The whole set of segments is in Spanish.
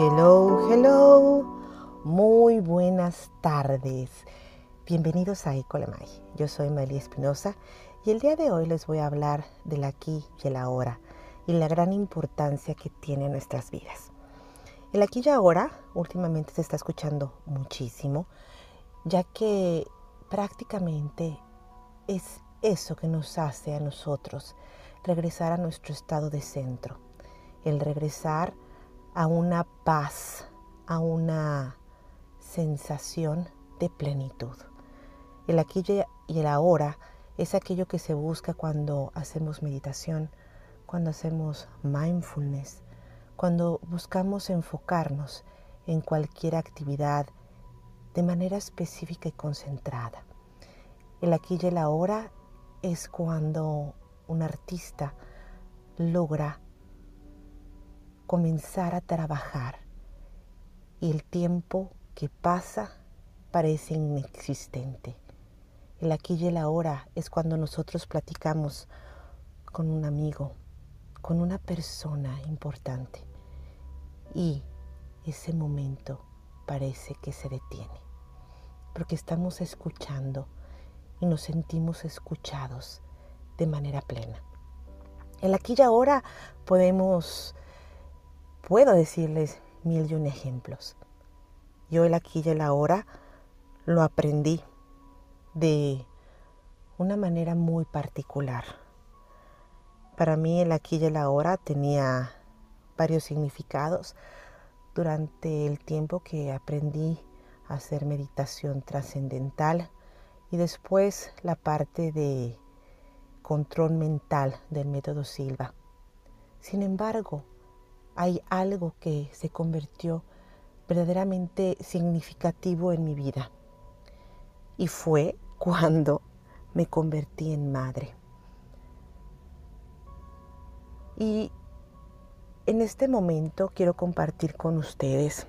Hello, hello. Muy buenas tardes. Bienvenidos a Ecolemay. Yo soy María Espinosa y el día de hoy les voy a hablar del aquí y el ahora y la gran importancia que tiene en nuestras vidas. El aquí y ahora últimamente se está escuchando muchísimo, ya que prácticamente es eso que nos hace a nosotros regresar a nuestro estado de centro, el regresar a una paz, a una sensación de plenitud. El aquí y el ahora es aquello que se busca cuando hacemos meditación, cuando hacemos mindfulness, cuando buscamos enfocarnos en cualquier actividad de manera específica y concentrada. El aquí y el ahora es cuando un artista logra comenzar a trabajar y el tiempo que pasa parece inexistente. El aquí y el ahora es cuando nosotros platicamos con un amigo, con una persona importante y ese momento parece que se detiene porque estamos escuchando y nos sentimos escuchados de manera plena. El aquí y ahora podemos puedo decirles mil y un ejemplos. Yo el aquí y el ahora lo aprendí de una manera muy particular. Para mí el aquí y el ahora tenía varios significados durante el tiempo que aprendí a hacer meditación trascendental y después la parte de control mental del método Silva. Sin embargo, hay algo que se convirtió verdaderamente significativo en mi vida. Y fue cuando me convertí en madre. Y en este momento quiero compartir con ustedes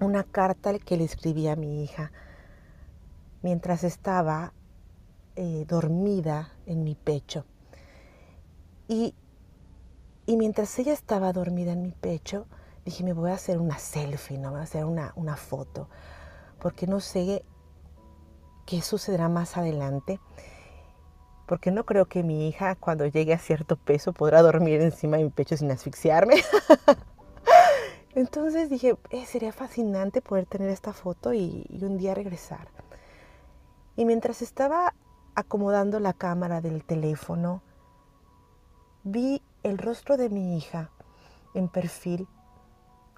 una carta que le escribí a mi hija mientras estaba eh, dormida en mi pecho. Y y mientras ella estaba dormida en mi pecho, dije, me voy a hacer una selfie, ¿no? Voy a hacer una, una foto, porque no sé qué sucederá más adelante, porque no creo que mi hija cuando llegue a cierto peso podrá dormir encima de mi pecho sin asfixiarme. Entonces dije, eh, sería fascinante poder tener esta foto y, y un día regresar. Y mientras estaba acomodando la cámara del teléfono, vi el rostro de mi hija en perfil,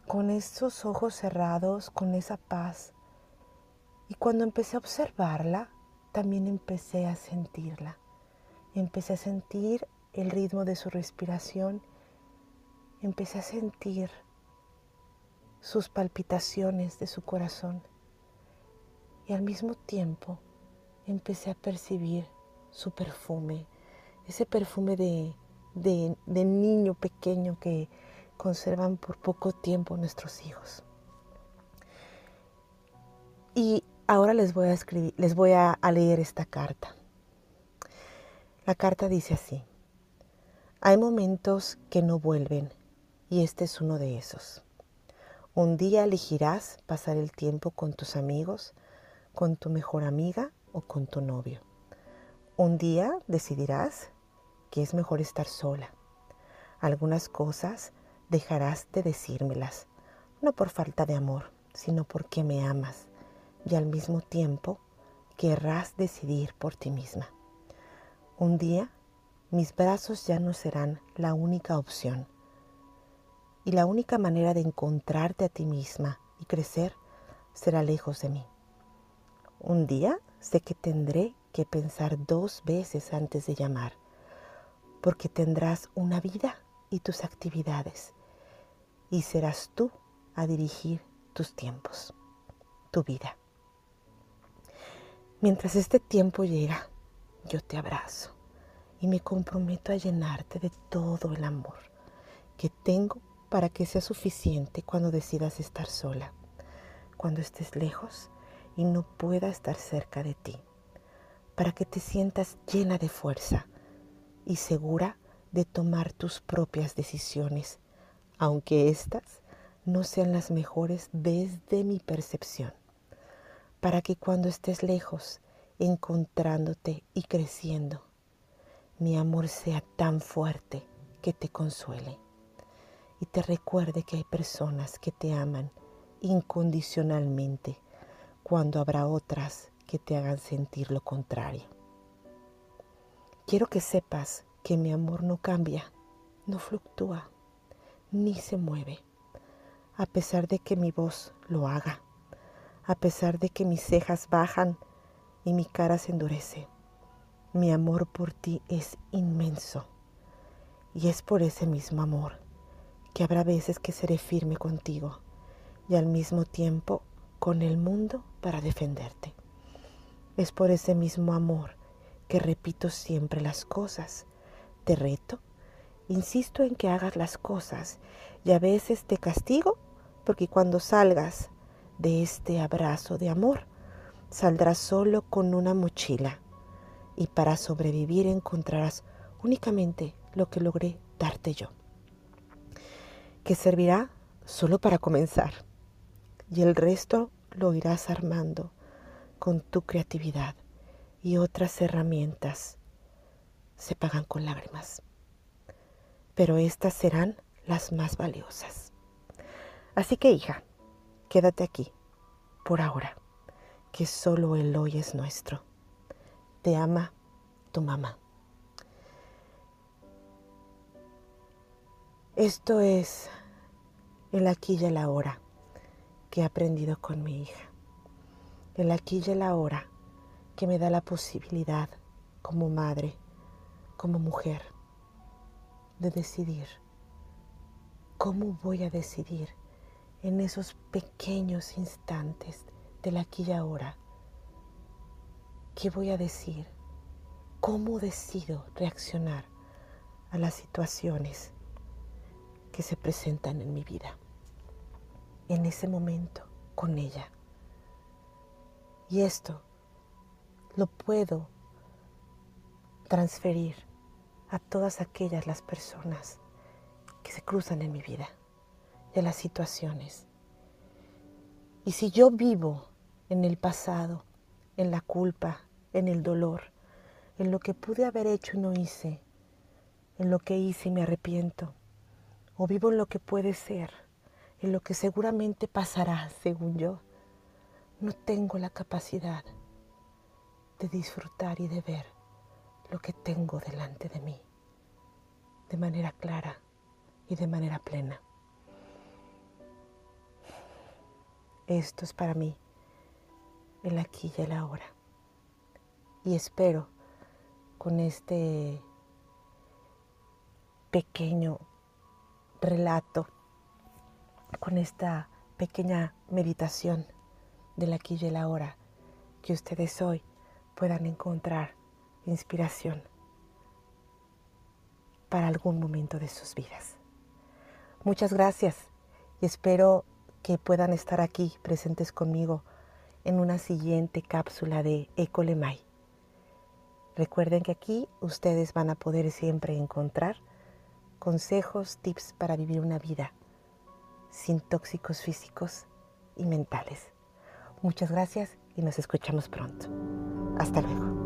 con esos ojos cerrados, con esa paz. Y cuando empecé a observarla, también empecé a sentirla. Empecé a sentir el ritmo de su respiración. Empecé a sentir sus palpitaciones de su corazón. Y al mismo tiempo empecé a percibir su perfume, ese perfume de de, niño pequeño que conservan por poco tiempo nuestros hijos. Y ahora les voy a escribir, les voy a, a leer esta carta. La carta dice así: Hay momentos que no vuelven y este es uno de esos. Un día elegirás pasar el tiempo con tus amigos, con tu mejor amiga o con tu novio. Un día decidirás que es mejor estar sola. Algunas cosas dejarás de decírmelas, no por falta de amor, sino porque me amas y al mismo tiempo querrás decidir por ti misma. Un día mis brazos ya no serán la única opción y la única manera de encontrarte a ti misma y crecer será lejos de mí. Un día sé que tendré que pensar dos veces antes de llamar porque tendrás una vida y tus actividades y serás tú a dirigir tus tiempos, tu vida. Mientras este tiempo llega, yo te abrazo y me comprometo a llenarte de todo el amor que tengo para que sea suficiente cuando decidas estar sola, cuando estés lejos y no pueda estar cerca de ti, para que te sientas llena de fuerza y segura de tomar tus propias decisiones, aunque éstas no sean las mejores desde mi percepción, para que cuando estés lejos, encontrándote y creciendo, mi amor sea tan fuerte que te consuele y te recuerde que hay personas que te aman incondicionalmente cuando habrá otras que te hagan sentir lo contrario. Quiero que sepas que mi amor no cambia, no fluctúa, ni se mueve, a pesar de que mi voz lo haga, a pesar de que mis cejas bajan y mi cara se endurece. Mi amor por ti es inmenso y es por ese mismo amor que habrá veces que seré firme contigo y al mismo tiempo con el mundo para defenderte. Es por ese mismo amor que repito siempre las cosas. Te reto, insisto en que hagas las cosas y a veces te castigo porque cuando salgas de este abrazo de amor, saldrás solo con una mochila y para sobrevivir encontrarás únicamente lo que logré darte yo que servirá solo para comenzar y el resto lo irás armando con tu creatividad y otras herramientas se pagan con lágrimas. Pero estas serán las más valiosas. Así que hija, quédate aquí, por ahora, que solo el hoy es nuestro. Te ama tu mamá. Esto es el aquí y el ahora que he aprendido con mi hija. El aquí y el ahora que me da la posibilidad como madre, como mujer, de decidir. ¿Cómo voy a decidir en esos pequeños instantes del aquí y ahora? ¿Qué voy a decir? ¿Cómo decido reaccionar a las situaciones? que se presentan en mi vida, en ese momento con ella. Y esto lo puedo transferir a todas aquellas las personas que se cruzan en mi vida, de las situaciones. Y si yo vivo en el pasado, en la culpa, en el dolor, en lo que pude haber hecho y no hice, en lo que hice y me arrepiento, o vivo en lo que puede ser, en lo que seguramente pasará, según yo, no tengo la capacidad de disfrutar y de ver lo que tengo delante de mí, de manera clara y de manera plena. Esto es para mí el aquí y el ahora. Y espero con este pequeño relato, con esta pequeña meditación del aquí y el ahora, que ustedes hoy puedan encontrar inspiración para algún momento de sus vidas. Muchas gracias y espero que puedan estar aquí presentes conmigo en una siguiente cápsula de Ecolemay. Recuerden que aquí ustedes van a poder siempre encontrar consejos, tips para vivir una vida sin tóxicos físicos y mentales. Muchas gracias y nos escuchamos pronto. Hasta luego.